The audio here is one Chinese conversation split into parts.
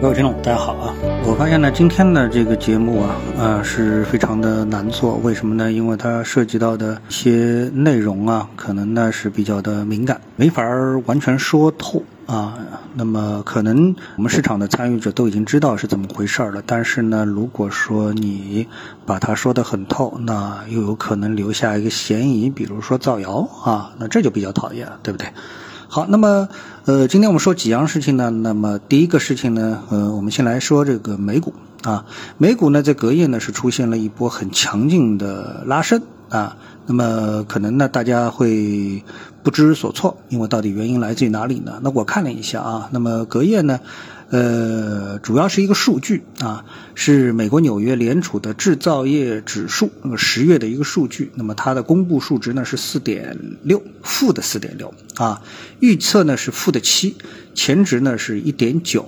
各位听众，大家好啊！我发现呢，今天的这个节目啊，呃，是非常的难做。为什么呢？因为它涉及到的一些内容啊，可能呢是比较的敏感，没法完全说透啊。那么，可能我们市场的参与者都已经知道是怎么回事了，但是呢，如果说你把它说得很透，那又有可能留下一个嫌疑，比如说造谣啊，那这就比较讨厌了，对不对？好，那么，呃，今天我们说几样事情呢？那么第一个事情呢，呃，我们先来说这个美股啊，美股呢在隔夜呢是出现了一波很强劲的拉升啊，那么可能呢大家会不知所措，因为到底原因来自于哪里呢？那我看了一下啊，那么隔夜呢。呃，主要是一个数据啊，是美国纽约联储的制造业指数，那么十月的一个数据，那么它的公布数值呢是四点六，负的四点六啊，预测呢是负的七，前值呢是一点九。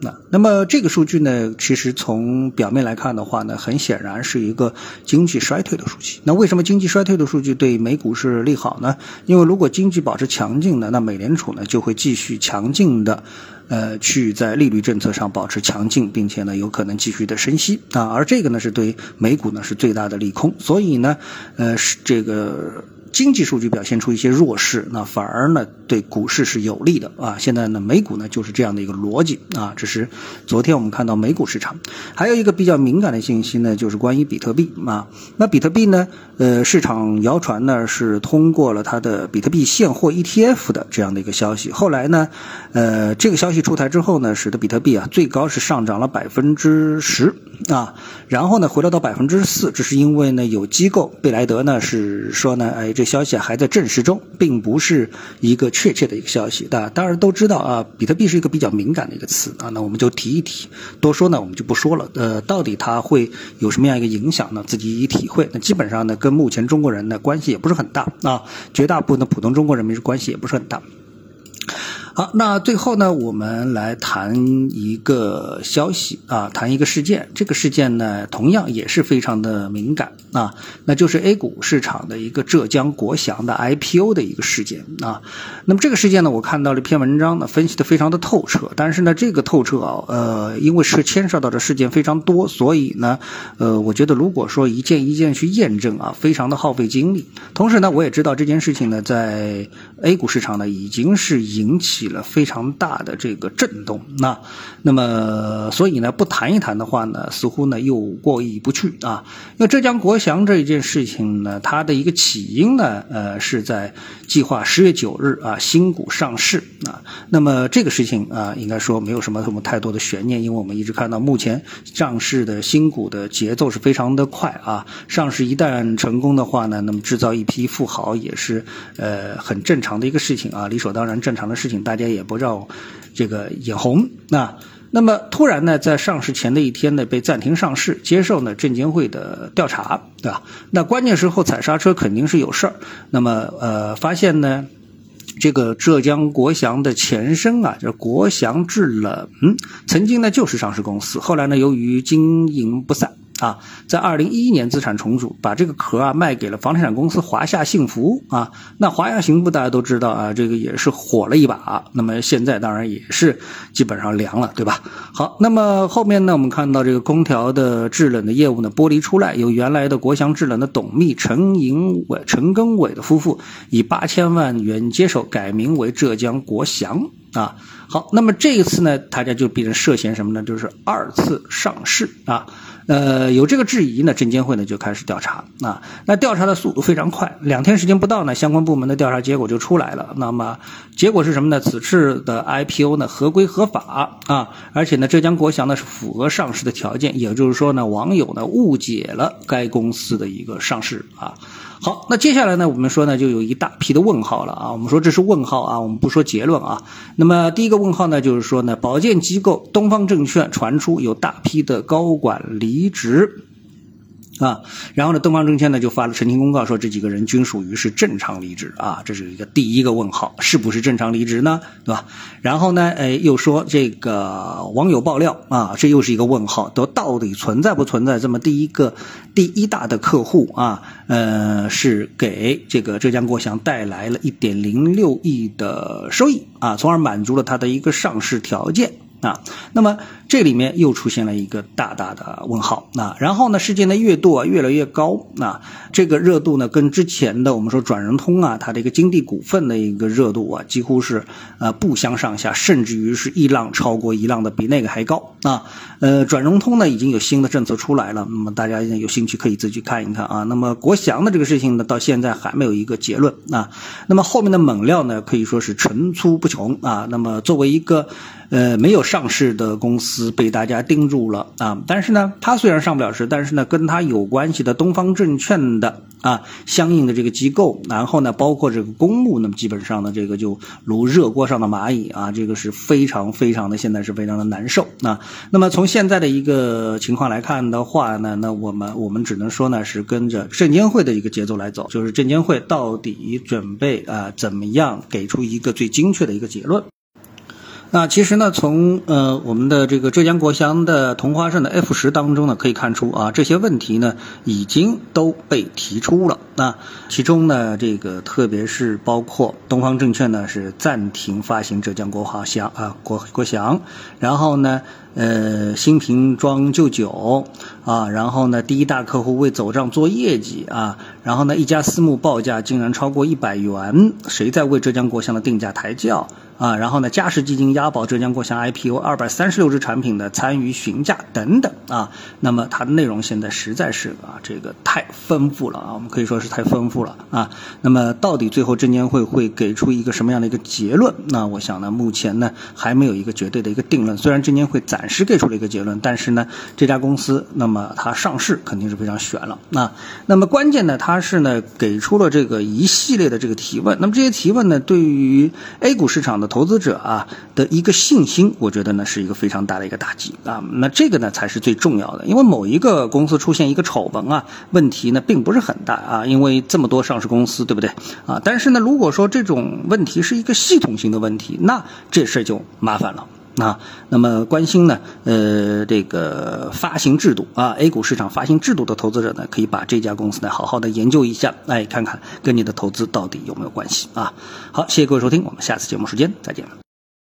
那那么这个数据呢，其实从表面来看的话呢，很显然是一个经济衰退的数据。那为什么经济衰退的数据对美股是利好呢？因为如果经济保持强劲呢，那美联储呢就会继续强劲的，呃，去在利率政策上保持强劲，并且呢有可能继续的升息啊。而这个呢是对美股呢是最大的利空。所以呢，呃，是这个。经济数据表现出一些弱势，那反而呢对股市是有利的啊。现在呢美股呢就是这样的一个逻辑啊。这是昨天我们看到美股市场，还有一个比较敏感的信息呢，就是关于比特币啊。那比特币呢，呃，市场谣传呢是通过了它的比特币现货 ETF 的这样的一个消息。后来呢，呃，这个消息出台之后呢，使得比特币啊最高是上涨了百分之十啊，然后呢回落到百分之四，这是因为呢有机构贝莱德呢是说呢，哎这。消息还在证实中，并不是一个确切的一个消息。大家当然都知道啊，比特币是一个比较敏感的一个词啊，那我们就提一提，多说呢我们就不说了。呃，到底它会有什么样一个影响呢？自己一体会。那基本上呢，跟目前中国人的关系也不是很大啊，绝大部分的普通中国人民是关系也不是很大。好，那最后呢，我们来谈一个消息啊，谈一个事件。这个事件呢，同样也是非常的敏感啊，那就是 A 股市场的一个浙江国祥的 IPO 的一个事件啊。那么这个事件呢，我看到了一篇文章呢，分析的非常的透彻。但是呢，这个透彻啊，呃，因为是牵涉到的事件非常多，所以呢，呃，我觉得如果说一件一件去验证啊，非常的耗费精力。同时呢，我也知道这件事情呢，在 A 股市场呢，已经是引起。起了非常大的这个震动，那那么所以呢，不谈一谈的话呢，似乎呢又过意不去啊。因为浙江国祥这一件事情呢，它的一个起因呢，呃，是在计划十月九日啊新股上市啊。那么这个事情啊，应该说没有什么什么太多的悬念，因为我们一直看到目前上市的新股的节奏是非常的快啊。上市一旦成功的话呢，那么制造一批富豪也是呃很正常的一个事情啊，理所当然正常的事情。大大家也不让这个眼红，那那么突然呢，在上市前的一天呢，被暂停上市，接受呢证监会的调查，对吧？那关键时候踩刹车肯定是有事儿。那么呃，发现呢，这个浙江国祥的前身啊，就是国祥制冷，曾经呢就是上市公司，后来呢由于经营不善。啊，在二零一一年资产重组，把这个壳啊卖给了房地产公司华夏幸福啊。那华夏幸福大家都知道啊，这个也是火了一把。那么现在当然也是基本上凉了，对吧？好，那么后面呢，我们看到这个空调的制冷的业务呢剥离出来，由原来的国祥制冷的董秘陈银伟、陈根伟的夫妇以八千万元接手，改名为浙江国祥啊。好，那么这一次呢，大家就变成涉嫌什么呢？就是二次上市啊。呃，有这个质疑呢，证监会呢就开始调查啊。那调查的速度非常快，两天时间不到呢，相关部门的调查结果就出来了。那么结果是什么呢？此次的 IPO 呢合规合法啊，而且呢浙江国祥呢是符合上市的条件，也就是说呢网友呢误解了该公司的一个上市啊。好，那接下来呢，我们说呢，就有一大批的问号了啊。我们说这是问号啊，我们不说结论啊。那么第一个问号呢，就是说呢，保荐机构东方证券传出有大批的高管离职。啊，然后呢，东方证券呢就发了澄清公告，说这几个人均属于是正常离职啊，这是一个第一个问号，是不是正常离职呢？对吧？然后呢，哎，又说这个网友爆料啊，这又是一个问号，都到底存在不存在这么第一个第一大的客户啊？呃，是给这个浙江国祥带来了一点零六亿的收益啊，从而满足了他的一个上市条件。啊。那么这里面又出现了一个大大的问号啊。然后呢，事件的热度啊越来越高啊，这个热度呢跟之前的我们说转融通啊，它的一个金地股份的一个热度啊，几乎是呃不相上下，甚至于是一浪超过一浪的，比那个还高啊。呃，转融通呢已经有新的政策出来了，那么大家有兴趣可以自己看一看啊。那么国祥的这个事情呢，到现在还没有一个结论啊。那么后面的猛料呢，可以说是层出不穷啊。那么作为一个呃没有上市的公司，被大家盯住了啊。但是呢，它虽然上不了市，但是呢，跟它有关系的东方证券的啊相应的这个机构，然后呢，包括这个公募，那么基本上呢，这个就如热锅上的蚂蚁啊，这个是非常非常的现在是非常的难受啊。那么从现在的一个情况来看的话呢，那我们我们只能说呢，是跟着证监会的一个节奏来走，就是证监会到底准备啊怎么样给出一个最精确的一个结论。那其实呢，从呃我们的这个浙江国祥的同花顺的 F 十当中呢，可以看出啊，这些问题呢已经都被提出了。那其中呢，这个特别是包括东方证券呢是暂停发行浙江国华祥啊国国祥，然后呢。呃，新瓶装旧酒啊，然后呢，第一大客户为走账做业绩啊，然后呢，一家私募报价竟然超过一百元，谁在为浙江国祥的定价抬轿啊？然后呢，嘉实基金押宝浙江国祥 IPO 二百三十六只产品的参与询价等等啊，那么它的内容现在实在是啊，这个太丰富了啊，我们可以说是太丰富了啊。那么到底最后证监会会给出一个什么样的一个结论？那我想呢，目前呢还没有一个绝对的一个定论。虽然证监会暂时给出了一个结论，但是呢，这家公司那么那么它上市肯定是非常悬了啊。那么关键呢，它是呢给出了这个一系列的这个提问。那么这些提问呢，对于 A 股市场的投资者啊的一个信心，我觉得呢是一个非常大的一个打击啊。那这个呢才是最重要的，因为某一个公司出现一个丑闻啊，问题呢并不是很大啊，因为这么多上市公司，对不对啊？但是呢，如果说这种问题是一个系统性的问题，那这事就麻烦了。啊，那么关心呢，呃，这个发行制度啊，A 股市场发行制度的投资者呢，可以把这家公司呢好好的研究一下，哎，看看跟你的投资到底有没有关系啊。好，谢谢各位收听，我们下次节目时间再见。